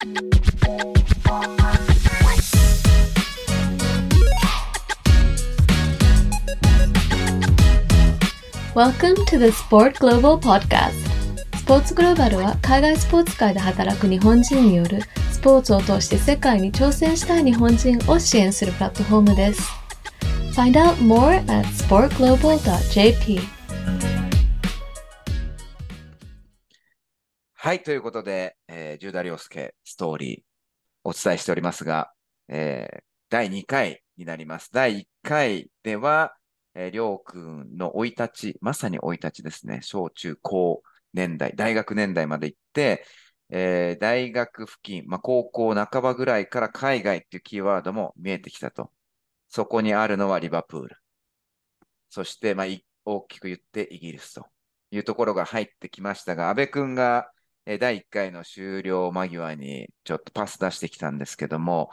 Welcome to the Sport Global Podcast. スポーツグローバルは海外スポーツ界で働く日本人によるスポーツを通して世界に挑戦したい日本人を支援するプラットフォームです。Find out more at sportglobal.jp はい、ということで、えー、十田良介ストーリーお伝えしておりますが、えー、第2回になります。第1回では、えー、りょうくんの生い立ち、まさに生い立ちですね。小中高年代、大学年代まで行って、えー、大学付近、まあ、高校半ばぐらいから海外っていうキーワードも見えてきたと。そこにあるのはリバプール。そして、まあ、大きく言ってイギリスというところが入ってきましたが、安部君が、第1回の終了間際にちょっとパス出してきたんですけども、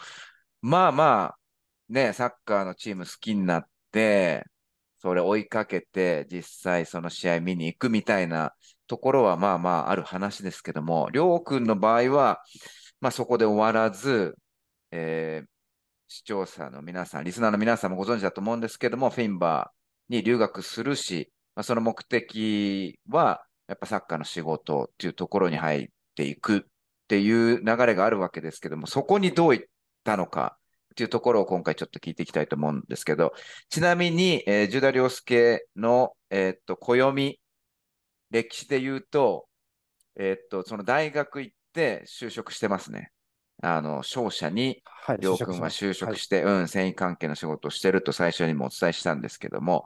まあまあ、ね、サッカーのチーム好きになって、それ追いかけて、実際その試合見に行くみたいなところはまあまあある話ですけども、りょうくんの場合は、まあそこで終わらず、えー、視聴者の皆さん、リスナーの皆さんもご存知だと思うんですけども、フィンバーに留学するし、まあ、その目的は、やっぱサッカーの仕事っていうところに入っていくっていう流れがあるわけですけども、そこにどういったのか、っていうところを今回ちょっと聞いていきたいと思うんですけど、ちなみに、えー、ジュダ・リョケの、えー、っと、暦、歴史で言うと、えー、っと、その大学行って就職してますね。あの、商社に、りょうくんは就職して、はい、うん、繊維関係の仕事をしてると最初にもお伝えしたんですけども、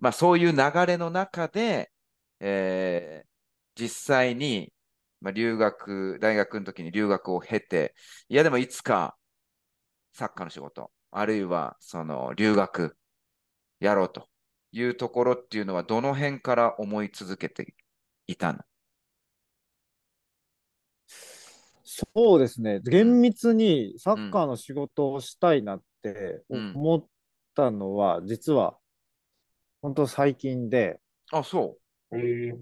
まあそういう流れの中で、えー、実際に、まあ、留学、大学の時に留学を経て、いやでもいつかサッカーの仕事、あるいはその留学やろうというところっていうのはどの辺から思い続けていたの？そうですね。厳密にサッカーの仕事をしたいなって思ったのは、うん、実は本当最近で。あ、そう。えー、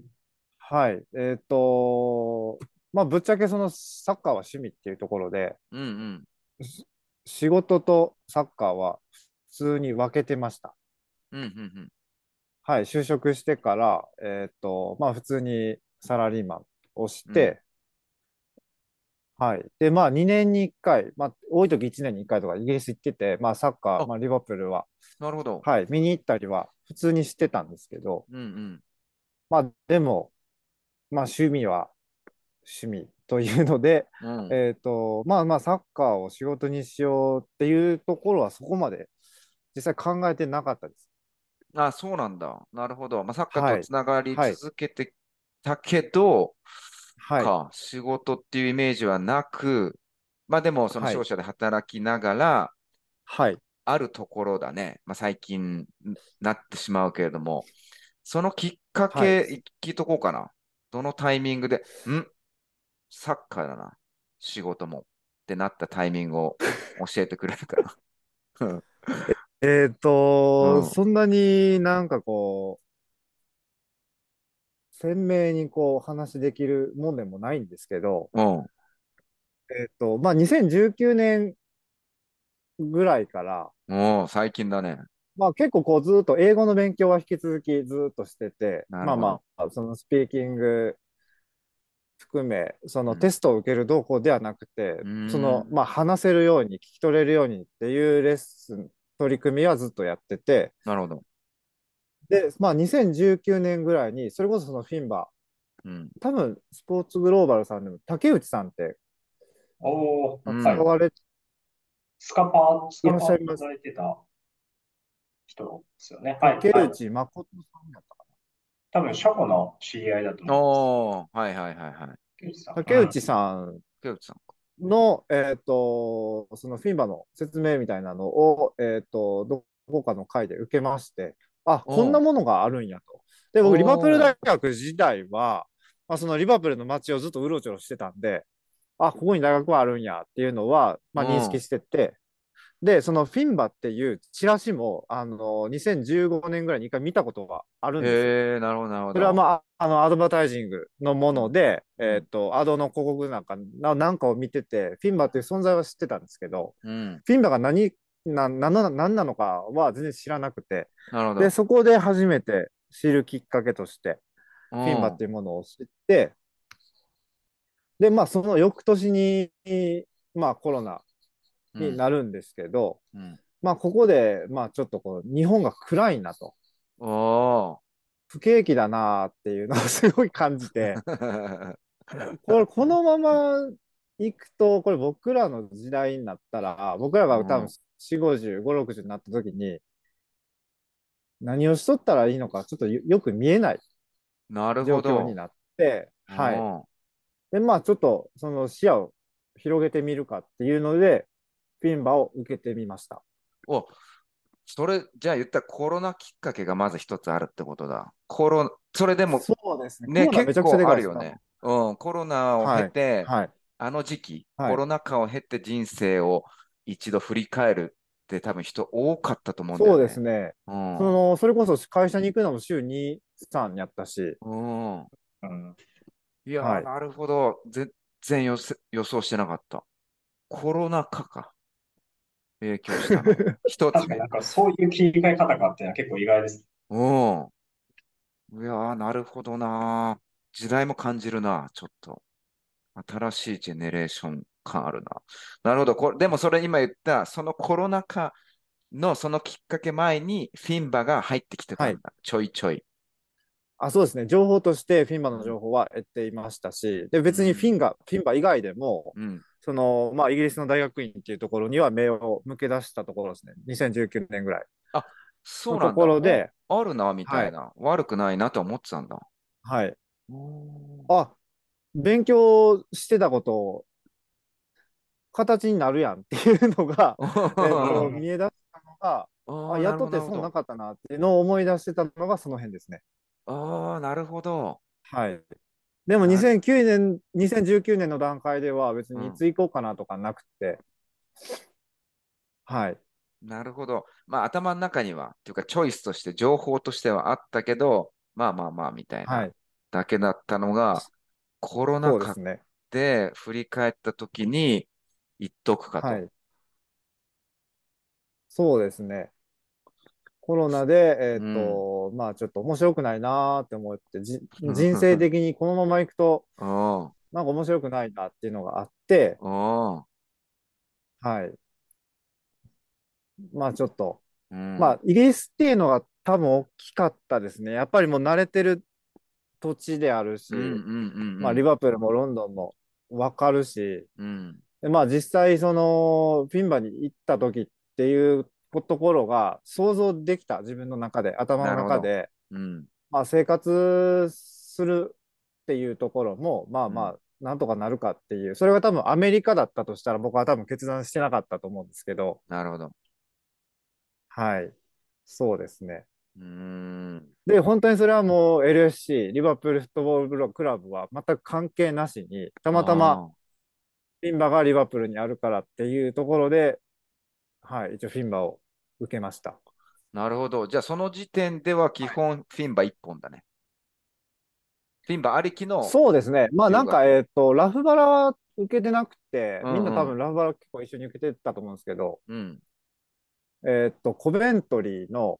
はい。えっ、ー、と、まあ、ぶっちゃけそのサッカーは趣味っていうところで、うんうん、仕事とサッカーは普通に分けてました。うんうんうん、はい、就職してから、えっ、ー、と、まあ普通にサラリーマンをして、うん、はい。で、まあ2年に1回、まあ多い時1年に1回とかイギリス行ってて、まあサッカー、まあリバプールは、なるほど。はい、見に行ったりは普通にしてたんですけど、うんうん、まあでも、まあ趣味は趣味というので、うん、えっ、ー、と、まあまあ、サッカーを仕事にしようっていうところはそこまで実際考えてなかったです。あそうなんだ。なるほど。まあ、サッカーとつながり続けてたけど、はい、か仕事っていうイメージはなく、まあでも、その商社で働きながら、はい、あるところだね、まあ、最近なってしまうけれども、そのきっかけ、はい、聞いとこうかな。どのタイミングで、ん？サッカーだな、仕事もってなったタイミングを教えてくれるかな。えっと、うん、そんなになんかこう、鮮明にこう話できるもんでもないんですけど、うん、えっと、まあ、2019年ぐらいから、もう最近だね。まあ結構こうずっと英語の勉強は引き続きずっとしてて、まあまあ、そのスピーキング含め、そのテストを受ける動向ではなくて、うん、その、まあ、話せるように、聞き取れるようにっていうレッスン、取り組みはずっとやってて、なるほど。で、まあ、2019年ぐらいに、それこそそのフィンバー、うん、多分、スポーツグローバルさんでも、竹内さんって、おお、使われ、スカパー、スカパー働いてた人ですよね。竹内誠さんだったか多分、書庫の知り合いだと思うはいはいはいはい。竹内さん。の、えっ、ー、と、そのフィンバの説明みたいなのを、えっ、ー、と、どこかの会で受けまして、あ、こんなものがあるんやと。で、僕、リバプール大学時代は、まあ、そのリバプールの街をずっとうろちょろしてたんで、あ、ここに大学はあるんやっていうのは、まあ、認識してて、で、そのフィンバっていうチラシも、あの、2015年ぐらいに一回見たことがあるんですよ。へえ、なるほど、なるほど。それはまあ、あの、アドバタイジングのもので、えっ、と、アドの広告なんかな、なんかを見てて、フィンバっていう存在は知ってたんですけど、うん。フィンバが何、な、な、な、何なのかは全然知らなくて、なるほど。で、そこで初めて知るきっかけとして、フフィンバっていうものを知って、で、まあ、その翌年に、まあ、コロナになるんですけど、うん。まあ、ここで、まあ、ちょっとこう、日本が暗いなと、お不景気だなっていうのをすごい感じて、ー。これ、このまま行くと、これ僕らの時代になったら、僕らが多分うん4、50、5、60になった時に、何をしとったらいいのか、ちょっとよよく見えないなるほど。状況になって、はい。で、まあ、ちょっと、その視野を広げてみるかっていうので、フィンバを受けてみました。お、それ、じゃあ言ったらコロナきっかけがまず一つあるってことだ。コロ、それでもそうですね、コロナめちゃくちゃ結構あるよね。うん、コロナを経て、はい。あの時期、はいコロナ禍を経て人生を一度振り返るって多分人多かったと思うんだよね。そうですね。うん。その、それこそ会社に行くのも週2、3やったし、うん。うん。いやなるほど。全然予想してなかった。コロナ禍か。影響したの。一つ目確かになんかそういう切り替え方があって結構意外です。うん。いやー、なるほどな。時代も感じるな、ちょっと。新しいジェネレーション感あるな。なるほど。これでもそれ今言った、そのコロナ禍のそのきっかけ前にフィンバが入ってきてたんだ。ちょいちょい。あ、そうですね。情報としてフィンバの情報は得ていましたし、で、別にフィンが、フィンバ以外でも、うん。その、まあ、イギリスの大学院っていうところには目を向け出したところですね。2019年ぐらい。そうなんだ。ところで、ああるな、みたいな。悪くないなと思ってたんだ。はい。うんあ、勉強してたことを形になるやんっていうのが、えっと、見え出したのが、ああ、やっとって損なかったなっていうのを思い出してたのがその辺ですね。ああ、なるほど。はい。でもな2009年、2019年の段階では別にいつ行こうかなとかなくて、はい。なるほど。まあ頭の中には、というかチョイスとして、情報としてはあったけど、まあまあまあみたいは。ないだけだったのが、コロナ禍で振り返った時に言っとくかと。はい。そうですね。コロナで、えっと、まあちょっと面白くないなーって思って、じ人生的にこのまま行くと、うん。なんか面白くないなっていうのがあって、うん。はい。まあちょっと、うん。まあイギリスっていうのが多分大きかったですね。やっぱりもう慣れてる土地であるし、うんうんうんうん。まあリバプールもロンドンもわかるし、うん。でまあ実際そのフィンバに行った時っていうところが想像できた自分の中で、頭の中で、うん。まあ生活するっていうところも、まあまうあ、なんとかなるかっていう、それが多分アメリカだったとしたら僕は多分決断してなかったと思うんですけど、なるほど。はい。そうですね。うーん。で、本当にそれはもう LSC、リバプールフットボールクラブは全く関係なしに、たまたまフィンバがリバプールにあるからっていうところで、はい、一応フィンバを受けました。なるほど。じゃあその時点では基本フィンバ一本だね。フィンバありきの。そうですね。まあなんか、留えっと、ラフバラは受けてなくて、みんな多分ラフバラ結構一緒に受けてたと思うんですけど、うん。えっと、コベントリーの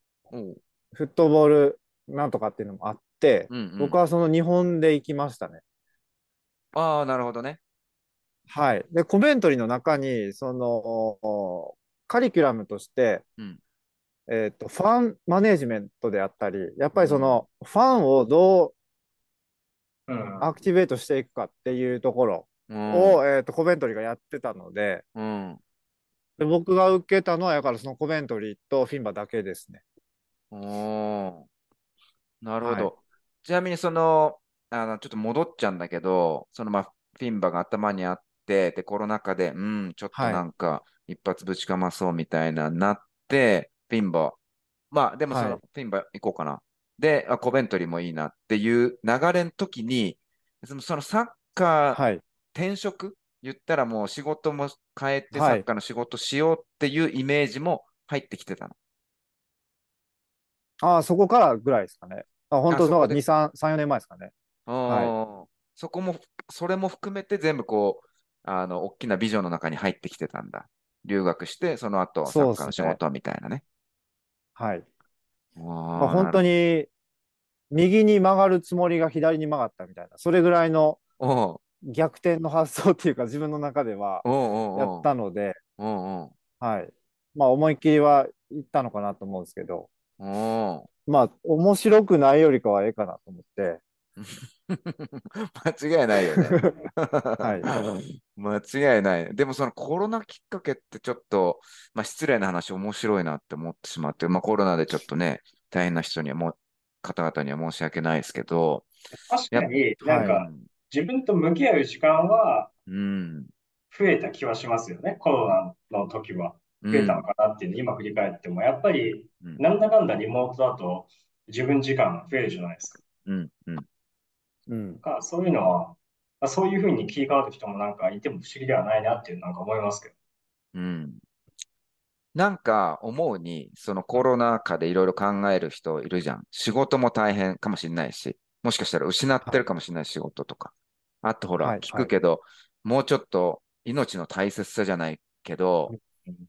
フットボールなんとかっていうのもあって、うんうん僕はその日本で行きましたね。ああ、なるほどね。はい。で、コベントリーの中に、その、カリキュラムとして、うんえっと、ファンマネージメントであったり、やっぱりその、ファンをどううん。アクティベートしていくかっていうところうん。を、えっと、コベントリーがやってたので、うん。で僕が受けたのは、だからそのコベントリーとフィンバだけですね。おーなるほど。はいちなみにその、あの、ちょっと戻っちゃうんだけど、そのまあ、フィンバが頭にあって、で、コロナ禍で、うん、ちょっとはいなんか、一発ぶちかまそうみたいな、なって、フィンバ、まあ、でもその、はいフィンバ行こうかな。で、あ、コベントリーもいいなっていう流れの時に、その、そのサッカーはい。転職？言ったらもう仕事も変えてサッカーの仕事しようっていうイメージも入ってきてたの。ああ、そこからぐらいですかね。あ本当の2、3、3、4年前ですかね。はい、そこも、それも含めて全部こう、あの、大きなビジョンの中に入ってきてたんだ。留学して、その後、サッカーの仕事みたいなね。ねはい。まあ、本当に、右に曲がるつもりが左に曲がったみたいな、それぐらいの逆転の発想っていうか、自分の中ではやったので、はい。まあ、思いっきりはいったのかなと思うんですけど、まあ、面白くないよりかはええかなと思って。間違いないよね。はい。間違いない。でもそのコロナきっかけってちょっと、まあ失礼な話面白いなって思ってしまって、まあコロナでちょっとね、大変な人にはも、方々には申し訳ないですけど。確かになんか、自分と向き合う時間は、増えた気はしますよね、うん、コロナの時は。増えたのかなっていうの今振り返っても、やっぱり、なんだかんだリモートだと自分時間増えるじゃないですか。うんうんうん、かそういうのは、そういうふうに切り替わる人もなんかいても不思議ではないなっていうなんか思いますけど。うん。なんか思うに、そのコロナ禍でいろいろ考える人いるじゃん。仕事も大変かもしれないし、もしかしたら失ってるかもしれない仕事とか。あとほら、聞くけど、はい、もうちょっと命の大切さじゃないけど、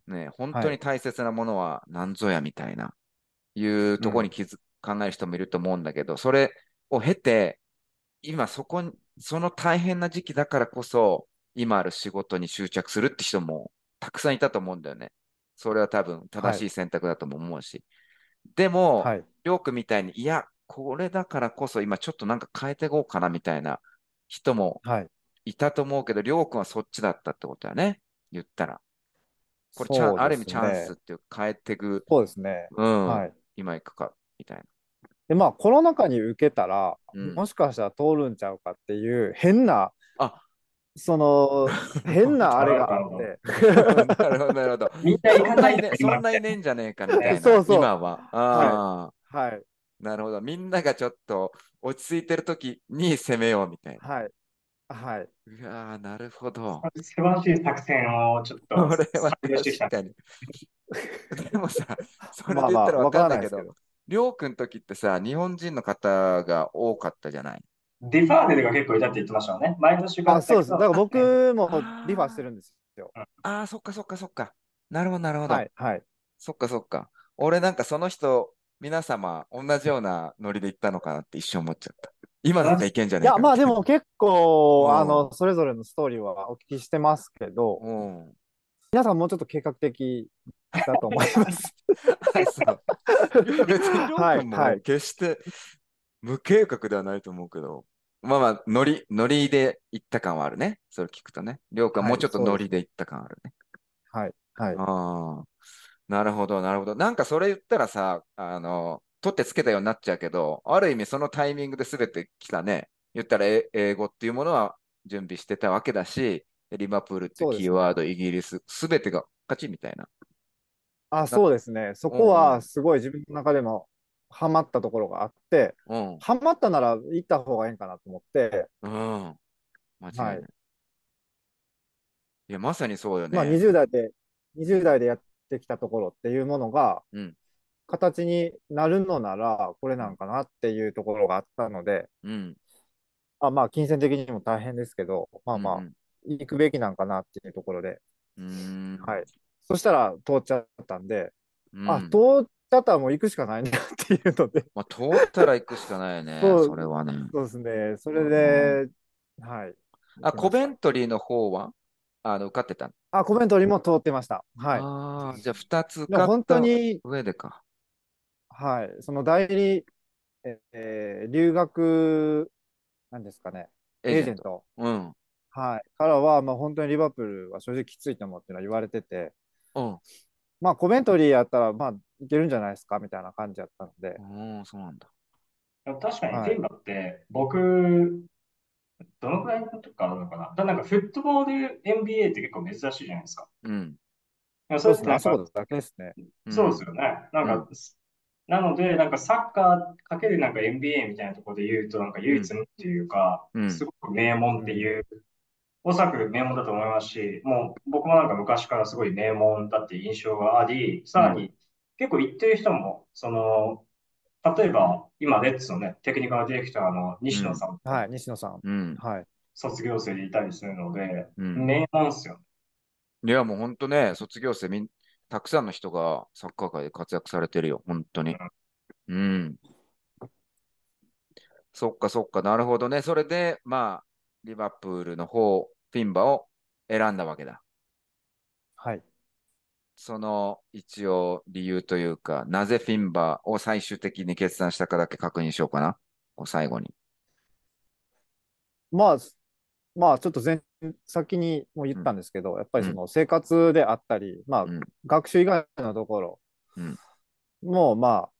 ね、本当に大切なものは何ぞやみたいな、いうところに気づ、考える人もいると思うんだけど、それを経て、今そこに、その大変な時期だからこそ、今ある仕事に執着するって人もたくさんいたと思うんだよね。それは多分正しい選択だとも思うし。はい、でも、はい、りょうくんみたいに、いや、これだからこそ今ちょっとなんか変えていこうかなみたいな人もいたと思うけど、りょうくんはそっちだったってことだね。言ったら。これね、ある意味チャンスっていうか変えていく。そうですね。うん。はい、今行くか、みたいな。で、まあ、コロナ禍に受けたら、うん、もしかしたら通るんちゃうかっていう変な、あその、変なあれがあって。なるほど、なるほど。みんなそんないね、そんないねんじゃねえかみたいな。そうそう。今は。ああ、はい。はい。なるほど。みんながちょっと落ち着いてる時に攻めようみたいな。はい。はい。うわなるほど。素晴らしい作戦をちょっと。これは確かに。でもさ、それで言ったら分かんないけど、りょうくん時ってさ、日本人の方が多かったじゃない？ディファーデルが結構いたって言ってましたよね。毎年が。あ、そうです。だから僕もリファーしてるんですよ。ああ、そっかそっかそっか。なるほど、なるほど。はい、はい。そっかそっか。俺なんかその人、皆様、同じようなノリで行ったのかなって一瞬思っちゃった。今だったらいけんじゃないいや、まあでも結構、あの、それぞれのストーリーはお聞きしてますけど、うん、皆さんもうちょっと計画的だと思います。別に、はい、はい、決して無計画ではないと思うけど、まあまあ、ノリ、ノリで行った感はあるね。それ聞くとね。りょうくんはもうちょっとノリで行った感あるね。はい、はい。ああ、なるほど、なるほど。なんかそれ言ったらさ、あの、取ってつけたようになっちゃうけど、ある意味そのタイミングで全て来たね。言ったら英語っていうものは準備してたわけだし、リバプールってキーワード、ね、イギリス、全てが勝ちみたいな。あ、そうですね。そこはすごい自分の中でもハマったところがあって、うん、ハマったなら行った方がいいんかなと思って。うん。間違いない。はい、いや、まさにそうよね。まあ20代で、20代でやってきたところっていうものが、うん、形になるのなら、これなんかなっていうところがあったので、うん、あまあ、金銭的にも大変ですけど、まあまあ、うん行くべきなんかなっていうところで、うんはい。そしたら通っちゃったんで、うん、あ、通っちゃったらもう行くしかないなっていうので。まあ、通ったら行くしかないよね、そそれはね。そうですね。それで、はい。あ、コベントリーの方は？あの受かってたあ、コベントリーも通ってました。はい。ああ、じゃあ2つ受かった上でか。はい。その代理、えー、留学、なんですかね、エージェント。うん。はい。からは、まあ、本当にリバプールは正直きついと思うっていうのは言われてて、うん。まあ、コメントリーやったら、まあ、いけるんじゃないですかみたいな感じだったので。うん、そうなんだ。確かに、テーマって、僕、どのくらいのとかあるのかなだなんか、フットボール NBA って結構珍しいじゃないですか。うん。そうですね。そうだけですね。そうですよね。なんか、なので、なんかサッカーかけるなんか NBA みたいなところで言うと、なんか唯一のっていうか、うん、すごく名門っていうおそらく名門だと思いますし、もう僕もなんか昔からすごい名門だっていう印象があり、さらに結構言ってる人も、その、例えば今、レッツのね、テクニカルディレクターの西野さん、うん、はい、西野さん。うん、はい。卒業生でいたりするので、うん、名門っすよ。いや、もう本当ね、卒業生みん、たくさんの人がサッカー界で活躍されてるよ、本当に。うん。そっかそっか、なるほどね。それで、まあ、リバプールの方、フィンバを選んだわけだ。はい。その一応理由というか、なぜフィンバを最終的に決断したかだけ確認しようかな。最後に。まあ、まあ、ちょっと前、先にも言ったんですけど、うん、やっぱりその生活であったり、まあ、うん、学習以外のところも、まあ、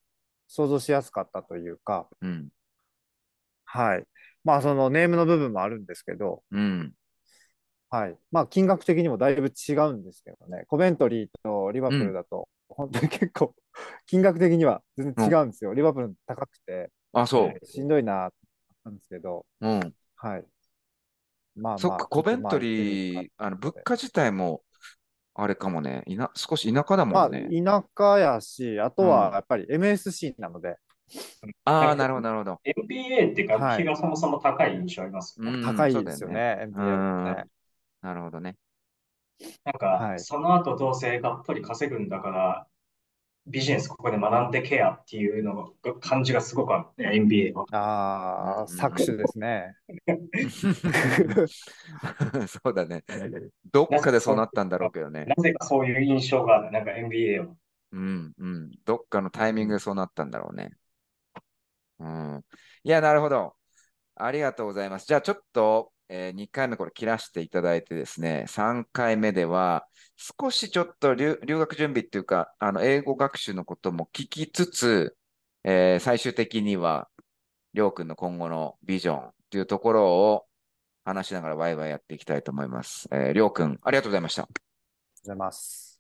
想像しやすかったというか、うん、はい。まあ、そのネームの部分もあるんですけど、うん、はい。まあ、金額的にもだいぶ違うんですけどね、コベントリーとリバプールだと、本当に結構、金額的には全然違うんですよ。リバプール高くて、あ、そう。しんどいな、なんですけど、うん。はい。まあ、そっか、コベントリー、あの物価自体も、あれかもね、いな少し田舎だもんね。まあ、田舎やし、あとはやっぱり MSC なので。ああ、なるほど、なるほど。NBA って学費がそもそも高い印象ありますね。高いですよね、NBA ね。なるほどね。なんか、その後どうせがっぽり稼ぐんだから、ビジネスここで学んでケアっていうのが感じがすごくあるね、NBA は。ああ、搾取ですね。そうだね。どっかでそうなったんだろうけどね。なぜかそういう印象がある、なんか NBA は。うんうん。どっかのタイミングでそうなったんだろうね。うん。いや、なるほど。ありがとうございます。じゃあちょっと、えー、2回目これ切らしていただいてですね、3回目では、少しちょっと留学準備っていうか、あの、英語学習のことも聞きつつ、えー、最終的には、りょうくんの今後のビジョンっていうところを話しながらワイワイやっていきたいと思います。えー、りょうくん、ありがとうございました。ありがとうございます。